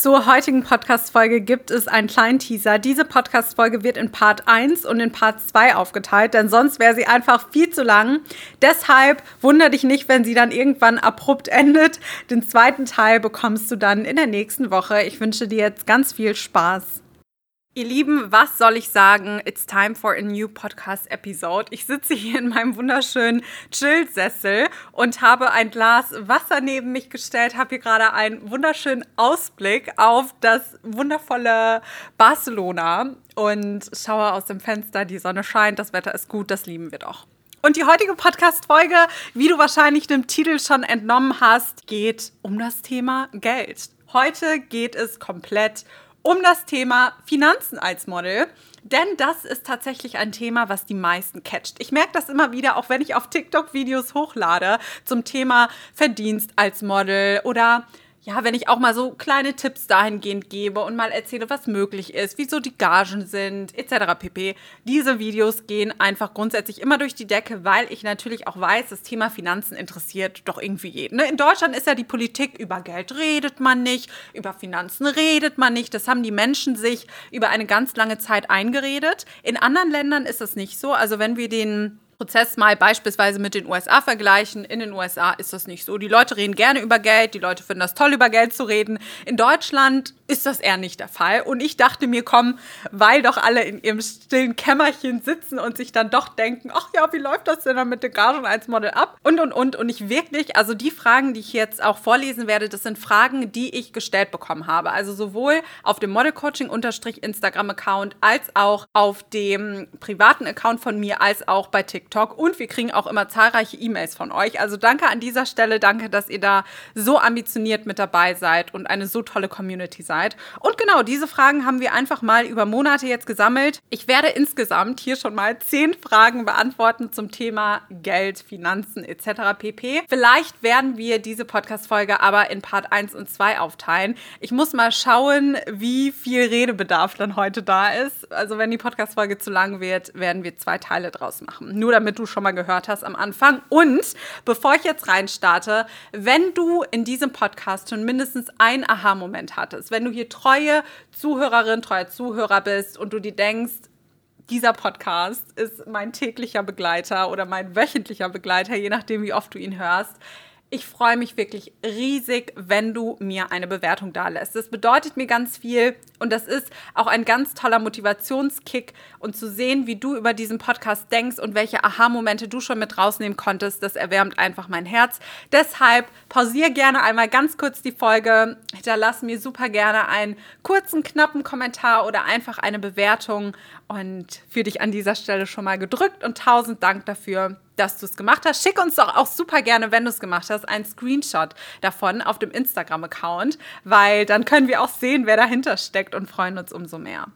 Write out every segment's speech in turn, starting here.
Zur heutigen Podcast-Folge gibt es einen kleinen Teaser. Diese Podcast-Folge wird in Part 1 und in Part 2 aufgeteilt, denn sonst wäre sie einfach viel zu lang. Deshalb wundere dich nicht, wenn sie dann irgendwann abrupt endet. Den zweiten Teil bekommst du dann in der nächsten Woche. Ich wünsche dir jetzt ganz viel Spaß. Ihr Lieben, was soll ich sagen? It's time for a new podcast episode. Ich sitze hier in meinem wunderschönen Chill-Sessel und habe ein Glas Wasser neben mich gestellt, habe hier gerade einen wunderschönen Ausblick auf das wundervolle Barcelona und schaue aus dem Fenster, die Sonne scheint, das Wetter ist gut, das lieben wir doch. Und die heutige Podcast-Folge, wie du wahrscheinlich dem Titel schon entnommen hast, geht um das Thema Geld. Heute geht es komplett um um das Thema Finanzen als Model. Denn das ist tatsächlich ein Thema, was die meisten catcht. Ich merke das immer wieder, auch wenn ich auf TikTok Videos hochlade zum Thema Verdienst als Model oder ja, wenn ich auch mal so kleine Tipps dahingehend gebe und mal erzähle, was möglich ist, wieso die Gagen sind, etc. pp. Diese Videos gehen einfach grundsätzlich immer durch die Decke, weil ich natürlich auch weiß, das Thema Finanzen interessiert doch irgendwie jeden. Ne? In Deutschland ist ja die Politik, über Geld redet man nicht, über Finanzen redet man nicht. Das haben die Menschen sich über eine ganz lange Zeit eingeredet. In anderen Ländern ist es nicht so. Also wenn wir den Prozess mal beispielsweise mit den USA vergleichen, in den USA ist das nicht so. Die Leute reden gerne über Geld, die Leute finden das toll, über Geld zu reden. In Deutschland ist das eher nicht der Fall. Und ich dachte mir, komm, weil doch alle in ihrem stillen Kämmerchen sitzen und sich dann doch denken, ach ja, wie läuft das denn dann mit der Gagen als Model ab? Und, und, und. Und ich wirklich, also die Fragen, die ich jetzt auch vorlesen werde, das sind Fragen, die ich gestellt bekommen habe. Also sowohl auf dem Model Coaching Instagram Account als auch auf dem privaten Account von mir als auch bei TikTok. TikTok und wir kriegen auch immer zahlreiche E-Mails von euch. Also danke an dieser Stelle, danke, dass ihr da so ambitioniert mit dabei seid und eine so tolle Community seid. Und genau, diese Fragen haben wir einfach mal über Monate jetzt gesammelt. Ich werde insgesamt hier schon mal zehn Fragen beantworten zum Thema Geld, Finanzen etc. pp. Vielleicht werden wir diese Podcast-Folge aber in Part 1 und 2 aufteilen. Ich muss mal schauen, wie viel Redebedarf dann heute da ist. Also wenn die Podcast-Folge zu lang wird, werden wir zwei Teile draus machen. Nur damit du schon mal gehört hast am Anfang. Und bevor ich jetzt reinstarte, wenn du in diesem Podcast schon mindestens einen Aha-Moment hattest, wenn du hier treue Zuhörerin, treuer Zuhörer bist und du dir denkst, dieser Podcast ist mein täglicher Begleiter oder mein wöchentlicher Begleiter, je nachdem, wie oft du ihn hörst, ich freue mich wirklich riesig, wenn du mir eine Bewertung da lässt. Das bedeutet mir ganz viel und das ist auch ein ganz toller Motivationskick und zu sehen, wie du über diesen Podcast denkst und welche Aha-Momente du schon mit rausnehmen konntest, das erwärmt einfach mein Herz. Deshalb pausiere gerne einmal ganz kurz die Folge, hinterlass mir super gerne einen kurzen, knappen Kommentar oder einfach eine Bewertung und für dich an dieser Stelle schon mal gedrückt und tausend Dank dafür dass du es gemacht hast. Schick uns doch auch super gerne, wenn du es gemacht hast, einen Screenshot davon auf dem Instagram-Account, weil dann können wir auch sehen, wer dahinter steckt und freuen uns umso mehr.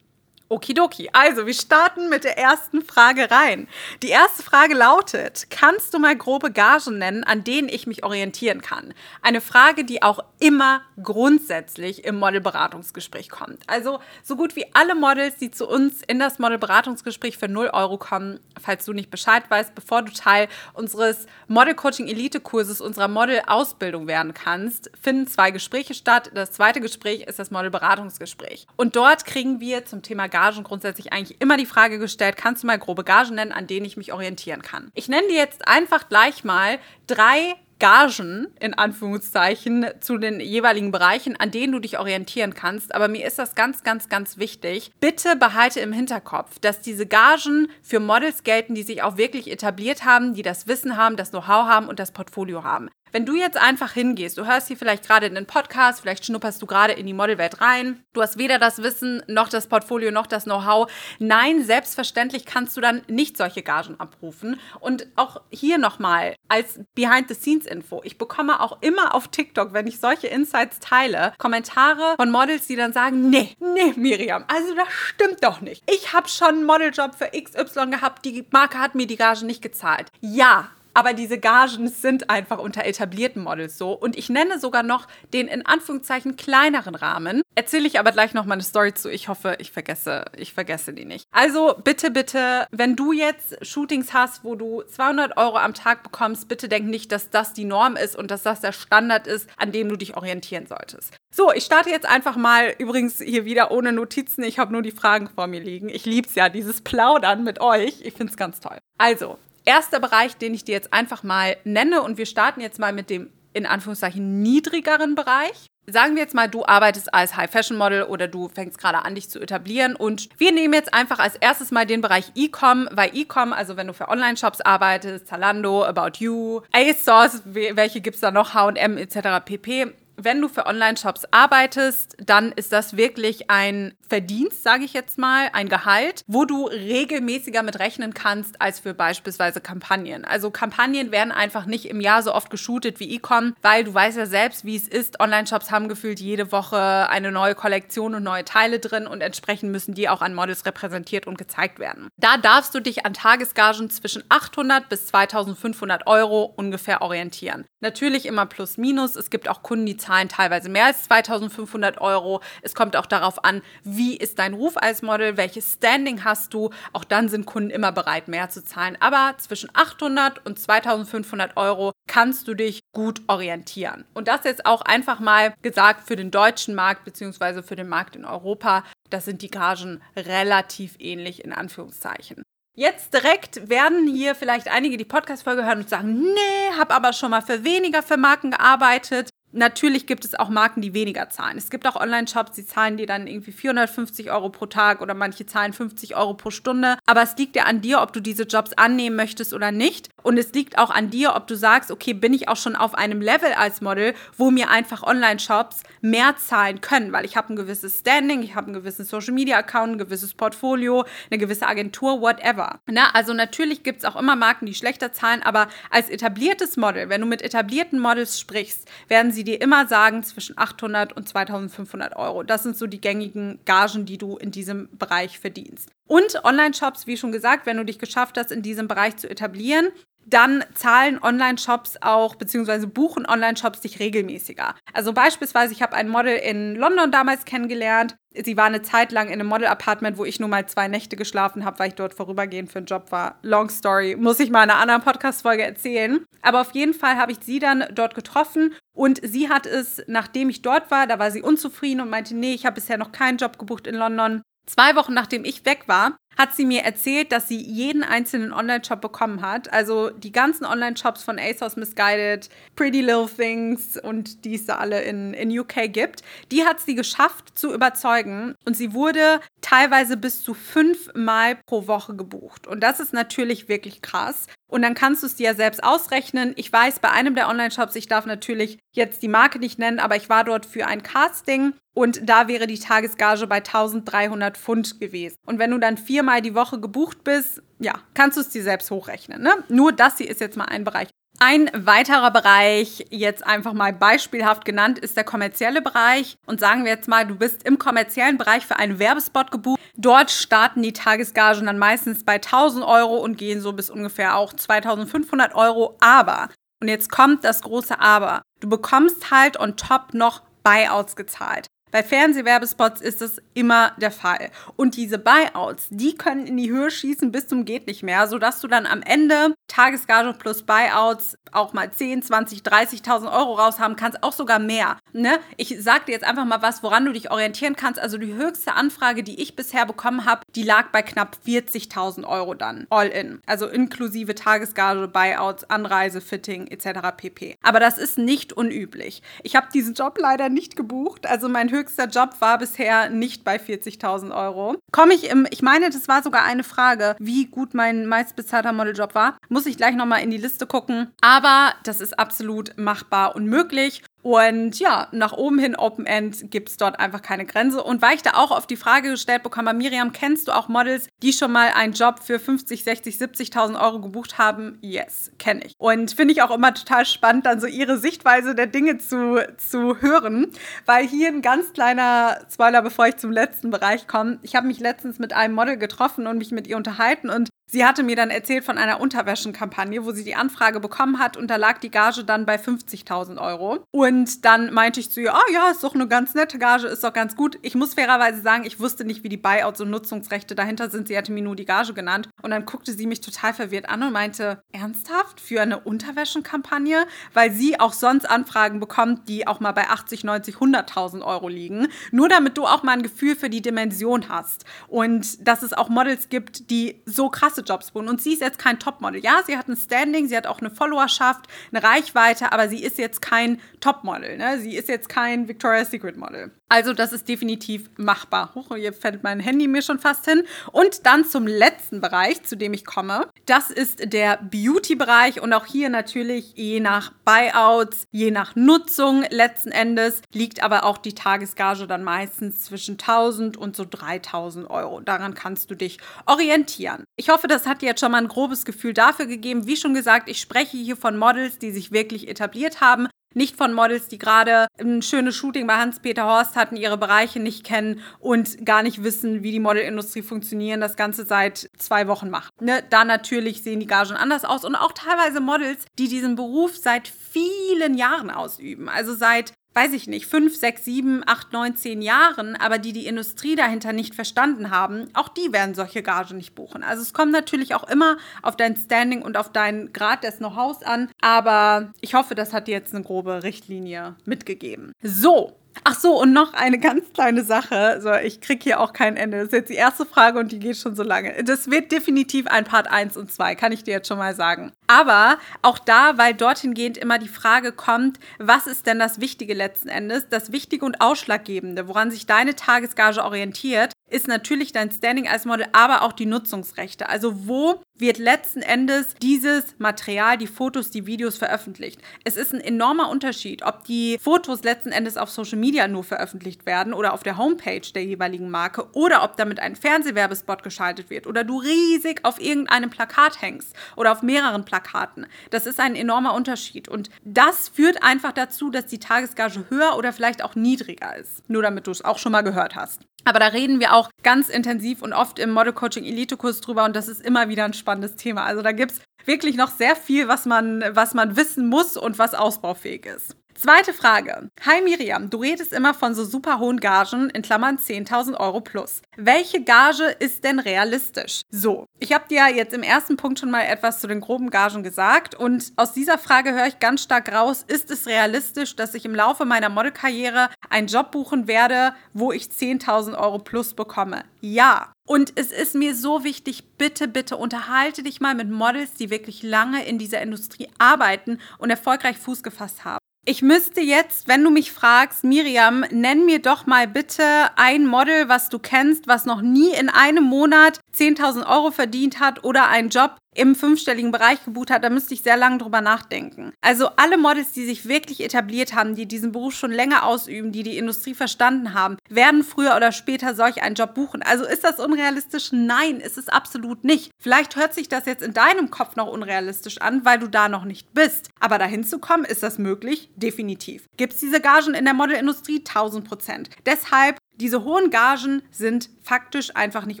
Okidoki. Also, wir starten mit der ersten Frage rein. Die erste Frage lautet: Kannst du mal grobe Gagen nennen, an denen ich mich orientieren kann? Eine Frage, die auch immer grundsätzlich im Modelberatungsgespräch kommt. Also, so gut wie alle Models, die zu uns in das Modelberatungsgespräch für 0 Euro kommen, falls du nicht Bescheid weißt, bevor du Teil unseres Model Coaching Elite Kurses, unserer Model-Ausbildung werden kannst, finden zwei Gespräche statt. Das zweite Gespräch ist das Modelberatungsgespräch. Und dort kriegen wir zum Thema Gagen grundsätzlich eigentlich immer die Frage gestellt, kannst du mal grobe Gagen nennen, an denen ich mich orientieren kann? Ich nenne dir jetzt einfach gleich mal drei Gagen in Anführungszeichen zu den jeweiligen Bereichen, an denen du dich orientieren kannst. Aber mir ist das ganz, ganz, ganz wichtig. Bitte behalte im Hinterkopf, dass diese Gagen für Models gelten, die sich auch wirklich etabliert haben, die das Wissen haben, das Know-how haben und das Portfolio haben. Wenn du jetzt einfach hingehst, du hörst hier vielleicht gerade in den Podcast, vielleicht schnupperst du gerade in die Modelwelt rein, du hast weder das Wissen noch das Portfolio noch das Know-how. Nein, selbstverständlich kannst du dann nicht solche Gagen abrufen. Und auch hier nochmal als Behind-the-Scenes-Info. Ich bekomme auch immer auf TikTok, wenn ich solche Insights teile, Kommentare von Models, die dann sagen, nee, nee, Miriam, also das stimmt doch nicht. Ich habe schon einen Modeljob für XY gehabt, die Marke hat mir die Gage nicht gezahlt. Ja, aber diese Gagen sind einfach unter etablierten Models so. Und ich nenne sogar noch den in Anführungszeichen kleineren Rahmen. Erzähle ich aber gleich noch mal eine Story zu. Ich hoffe, ich vergesse, ich vergesse die nicht. Also bitte, bitte, wenn du jetzt Shootings hast, wo du 200 Euro am Tag bekommst, bitte denk nicht, dass das die Norm ist und dass das der Standard ist, an dem du dich orientieren solltest. So, ich starte jetzt einfach mal, übrigens hier wieder ohne Notizen. Ich habe nur die Fragen vor mir liegen. Ich liebe es ja, dieses Plaudern mit euch. Ich finde es ganz toll. Also, erster Bereich, den ich dir jetzt einfach mal nenne und wir starten jetzt mal mit dem in Anführungszeichen niedrigeren Bereich. Sagen wir jetzt mal, du arbeitest als High-Fashion-Model oder du fängst gerade an, dich zu etablieren. Und wir nehmen jetzt einfach als erstes mal den Bereich E-Com, weil E-Com, also wenn du für Online-Shops arbeitest, Zalando, About You, ASOS, welche gibt es da noch, H&M etc. pp wenn du für Online-Shops arbeitest, dann ist das wirklich ein Verdienst, sage ich jetzt mal, ein Gehalt, wo du regelmäßiger mit rechnen kannst als für beispielsweise Kampagnen. Also Kampagnen werden einfach nicht im Jahr so oft geshootet wie E-Com, weil du weißt ja selbst, wie es ist. Online-Shops haben gefühlt jede Woche eine neue Kollektion und neue Teile drin und entsprechend müssen die auch an Models repräsentiert und gezeigt werden. Da darfst du dich an Tagesgagen zwischen 800 bis 2500 Euro ungefähr orientieren. Natürlich immer plus minus. Es gibt auch Kunden, die zahlen teilweise mehr als 2500 Euro. Es kommt auch darauf an, wie ist dein Ruf als Model, welches Standing hast du. Auch dann sind Kunden immer bereit, mehr zu zahlen. Aber zwischen 800 und 2500 Euro kannst du dich gut orientieren. Und das jetzt auch einfach mal gesagt für den deutschen Markt bzw. für den Markt in Europa. Das sind die Gagen relativ ähnlich in Anführungszeichen. Jetzt direkt werden hier vielleicht einige die Podcast-Folge hören und sagen, nee, habe aber schon mal für weniger für Marken gearbeitet. Natürlich gibt es auch Marken, die weniger zahlen. Es gibt auch Online-Shops, die zahlen dir dann irgendwie 450 Euro pro Tag oder manche zahlen 50 Euro pro Stunde. Aber es liegt ja an dir, ob du diese Jobs annehmen möchtest oder nicht. Und es liegt auch an dir, ob du sagst, okay, bin ich auch schon auf einem Level als Model, wo mir einfach Online-Shops mehr zahlen können, weil ich habe ein gewisses Standing, ich habe einen gewissen Social-Media-Account, ein gewisses Portfolio, eine gewisse Agentur, whatever. Na, also natürlich gibt es auch immer Marken, die schlechter zahlen, aber als etabliertes Model, wenn du mit etablierten Models sprichst, werden sie dir immer sagen zwischen 800 und 2500 Euro. Das sind so die gängigen Gagen, die du in diesem Bereich verdienst. Und Online-Shops, wie schon gesagt, wenn du dich geschafft hast, in diesem Bereich zu etablieren, dann zahlen Online-Shops auch, beziehungsweise buchen Online-Shops dich regelmäßiger. Also beispielsweise, ich habe ein Model in London damals kennengelernt. Sie war eine Zeit lang in einem Model-Apartment, wo ich nur mal zwei Nächte geschlafen habe, weil ich dort vorübergehend für einen Job war. Long story, muss ich mal in einer anderen Podcast-Folge erzählen. Aber auf jeden Fall habe ich sie dann dort getroffen und sie hat es, nachdem ich dort war, da war sie unzufrieden und meinte, nee, ich habe bisher noch keinen Job gebucht in London. Zwei Wochen nachdem ich weg war, hat sie mir erzählt, dass sie jeden einzelnen Online-Shop bekommen hat. Also die ganzen Online-Shops von ASOS Misguided, Pretty Little Things und die es da alle in, in UK gibt. Die hat sie geschafft zu überzeugen und sie wurde teilweise bis zu fünfmal pro Woche gebucht. Und das ist natürlich wirklich krass. Und dann kannst du es dir ja selbst ausrechnen. Ich weiß, bei einem der Online-Shops, ich darf natürlich jetzt die Marke nicht nennen, aber ich war dort für ein Casting und da wäre die Tagesgage bei 1300 Pfund gewesen. Und wenn du dann viermal die Woche gebucht bist, ja, kannst du es dir selbst hochrechnen. Ne? Nur das hier ist jetzt mal ein Bereich. Ein weiterer Bereich, jetzt einfach mal beispielhaft genannt, ist der kommerzielle Bereich. Und sagen wir jetzt mal, du bist im kommerziellen Bereich für einen Werbespot gebucht. Dort starten die Tagesgagen dann meistens bei 1000 Euro und gehen so bis ungefähr auch 2500 Euro. Aber, und jetzt kommt das große Aber, du bekommst halt on top noch Buyouts gezahlt. Bei Fernsehwerbespots ist das immer der Fall. Und diese Buyouts, die können in die Höhe schießen bis zum geht nicht mehr, sodass du dann am Ende Tagesgage plus Buyouts auch mal 10, 20, 30.000 Euro raushaben kannst, auch sogar mehr. Ne? Ich sag dir jetzt einfach mal was, woran du dich orientieren kannst. Also die höchste Anfrage, die ich bisher bekommen habe, die lag bei knapp 40.000 Euro dann, all in. Also inklusive Tagesgage, Buyouts, Anreise, Fitting etc. pp. Aber das ist nicht unüblich. Ich habe diesen Job leider nicht gebucht. Also mein höchster höchster Job war bisher nicht bei 40.000 Euro. Komme ich im, ich meine, das war sogar eine Frage, wie gut mein meistbezahlter Modeljob war. Muss ich gleich nochmal in die Liste gucken. Aber das ist absolut machbar und möglich. Und ja, nach oben hin Open End gibt es dort einfach keine Grenze. Und weil ich da auch auf die Frage gestellt bekomme, Miriam, kennst du auch Models, die schon mal einen Job für 50, 60, 70.000 Euro gebucht haben? Yes, kenne ich. Und finde ich auch immer total spannend, dann so ihre Sichtweise der Dinge zu, zu hören. Weil hier ein ganz kleiner Spoiler, bevor ich zum letzten Bereich komme. Ich habe mich letztens mit einem Model getroffen und mich mit ihr unterhalten und Sie hatte mir dann erzählt von einer Unterwäschenkampagne, wo sie die Anfrage bekommen hat und da lag die Gage dann bei 50.000 Euro. Und dann meinte ich zu ihr, oh ja, ist doch eine ganz nette Gage, ist doch ganz gut. Ich muss fairerweise sagen, ich wusste nicht, wie die Buyouts und Nutzungsrechte dahinter sind. Sie hatte mir nur die Gage genannt. Und dann guckte sie mich total verwirrt an und meinte, ernsthaft für eine Unterwäschenkampagne? Weil sie auch sonst Anfragen bekommt, die auch mal bei 80, 90, 100.000 Euro liegen. Nur damit du auch mal ein Gefühl für die Dimension hast. Und dass es auch Models gibt, die so krasse Jobs buchen. Und sie ist jetzt kein Topmodel. Ja, sie hat ein Standing, sie hat auch eine Followerschaft, eine Reichweite, aber sie ist jetzt kein Topmodel. Ne? Sie ist jetzt kein Victoria's Secret Model. Also das ist definitiv machbar. Huch, hier fällt mein Handy mir schon fast hin. Und dann zum letzten Bereich, zu dem ich komme. Das ist der Beauty-Bereich und auch hier natürlich je nach Buyouts, je nach Nutzung letzten Endes liegt aber auch die Tagesgage dann meistens zwischen 1000 und so 3000 Euro. Daran kannst du dich orientieren. Ich hoffe, das hat dir jetzt schon mal ein grobes Gefühl dafür gegeben. Wie schon gesagt, ich spreche hier von Models, die sich wirklich etabliert haben. Nicht von Models, die gerade ein schönes Shooting bei Hans-Peter Horst hatten, ihre Bereiche nicht kennen und gar nicht wissen, wie die Modelindustrie funktioniert, das Ganze seit zwei Wochen machen. Ne? Da natürlich sehen die Gagen anders aus und auch teilweise Models, die diesen Beruf seit vielen Jahren ausüben. Also seit weiß ich nicht, fünf, sechs, sieben, acht, neun, zehn Jahren, aber die die Industrie dahinter nicht verstanden haben, auch die werden solche Gagen nicht buchen. Also es kommt natürlich auch immer auf dein Standing und auf deinen Grad des Know-hows an, aber ich hoffe, das hat dir jetzt eine grobe Richtlinie mitgegeben. So, Ach so, und noch eine ganz kleine Sache. So, ich kriege hier auch kein Ende. Das ist jetzt die erste Frage und die geht schon so lange. Das wird definitiv ein Part 1 und 2, kann ich dir jetzt schon mal sagen. Aber auch da, weil dorthin gehend immer die Frage kommt, was ist denn das Wichtige letzten Endes? Das Wichtige und Ausschlaggebende, woran sich deine Tagesgage orientiert, ist natürlich dein Standing als Model, aber auch die Nutzungsrechte. Also wo wird letzten Endes dieses Material, die Fotos, die Videos veröffentlicht? Es ist ein enormer Unterschied, ob die Fotos letzten Endes auf Social Media nur veröffentlicht werden oder auf der Homepage der jeweiligen Marke oder ob damit ein Fernsehwerbespot geschaltet wird oder du riesig auf irgendeinem Plakat hängst oder auf mehreren Plakaten. Das ist ein enormer Unterschied und das führt einfach dazu, dass die Tagesgage höher oder vielleicht auch niedriger ist. Nur damit du es auch schon mal gehört hast. Aber da reden wir auch ganz intensiv und oft im Model Coaching Elite Kurs drüber und das ist immer wieder ein spannendes Thema. Also da gibt es wirklich noch sehr viel, was man, was man wissen muss und was ausbaufähig ist. Zweite Frage. Hi Miriam, du redest immer von so super hohen Gagen, in Klammern 10.000 Euro plus. Welche Gage ist denn realistisch? So, ich habe dir jetzt im ersten Punkt schon mal etwas zu den groben Gagen gesagt und aus dieser Frage höre ich ganz stark raus, ist es realistisch, dass ich im Laufe meiner Modelkarriere einen Job buchen werde, wo ich 10.000 Euro plus bekomme? Ja. Und es ist mir so wichtig, bitte, bitte unterhalte dich mal mit Models, die wirklich lange in dieser Industrie arbeiten und erfolgreich Fuß gefasst haben. Ich müsste jetzt, wenn du mich fragst, Miriam, nenn mir doch mal bitte ein Model, was du kennst, was noch nie in einem Monat 10.000 Euro verdient hat oder einen Job im fünfstelligen Bereich gebucht hat, da müsste ich sehr lange drüber nachdenken. Also alle Models, die sich wirklich etabliert haben, die diesen Beruf schon länger ausüben, die die Industrie verstanden haben, werden früher oder später solch einen Job buchen. Also ist das unrealistisch? Nein, ist es absolut nicht. Vielleicht hört sich das jetzt in deinem Kopf noch unrealistisch an, weil du da noch nicht bist. Aber dahin zu kommen, ist das möglich? Definitiv. Gibt es diese Gagen in der Modelindustrie? 1000 Prozent. Deshalb diese hohen Gagen sind faktisch einfach nicht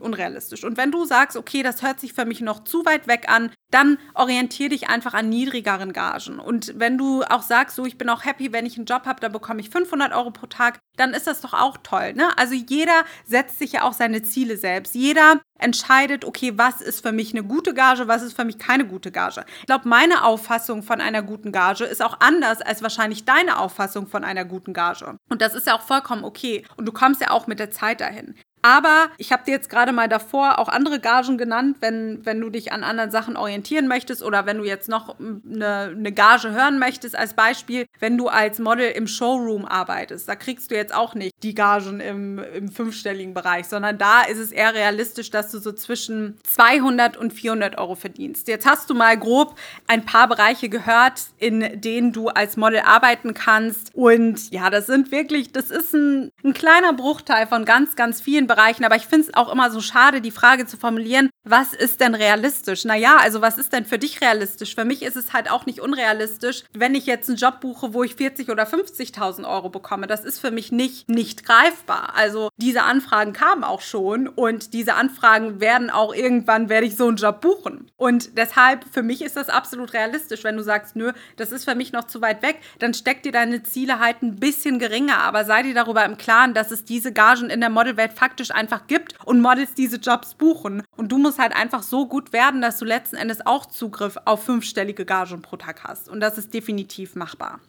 unrealistisch. Und wenn du sagst, okay, das hört sich für mich noch zu weit weg an, dann orientiere dich einfach an niedrigeren Gagen. Und wenn du auch sagst, so, ich bin auch happy, wenn ich einen Job habe, da bekomme ich 500 Euro pro Tag, dann ist das doch auch toll. Ne? Also jeder setzt sich ja auch seine Ziele selbst. Jeder entscheidet, okay, was ist für mich eine gute Gage, was ist für mich keine gute Gage. Ich glaube, meine Auffassung von einer guten Gage ist auch anders als wahrscheinlich deine Auffassung von einer guten Gage. Und das ist ja auch vollkommen okay. Und du kommst ja auch mit der Zeit dahin. Aber ich habe dir jetzt gerade mal davor auch andere Gagen genannt, wenn, wenn du dich an anderen Sachen orientieren möchtest oder wenn du jetzt noch eine, eine Gage hören möchtest. Als Beispiel, wenn du als Model im Showroom arbeitest, da kriegst du jetzt auch nicht die Gagen im, im fünfstelligen Bereich, sondern da ist es eher realistisch, dass du so zwischen 200 und 400 Euro verdienst. Jetzt hast du mal grob ein paar Bereiche gehört, in denen du als Model arbeiten kannst. Und ja, das sind wirklich, das ist ein, ein kleiner Bruchteil von ganz, ganz vielen Bereichen aber ich finde es auch immer so schade, die Frage zu formulieren, was ist denn realistisch? Naja, also was ist denn für dich realistisch? Für mich ist es halt auch nicht unrealistisch, wenn ich jetzt einen Job buche, buche, wo ich 40 oder 50.000 Euro bekomme. Das ist für mich nicht, nicht greifbar. Also diese Anfragen kamen auch schon und diese Anfragen werden auch irgendwann, werde ich so einen Job buchen. Und deshalb, für mich ist das absolut realistisch. Wenn du sagst, nö, das ist für mich noch zu weit weg, dann steck dir deine Ziele halt ein bisschen geringer. Aber sei dir darüber im Klaren, dass es diese Gagen in der Modelwelt faktisch einfach gibt und Models diese Jobs buchen. Und du musst halt einfach so gut werden, dass du letzten Endes auch Zugriff auf fünfstellige Gagen pro Tag hast. Und das ist definitiv machbar.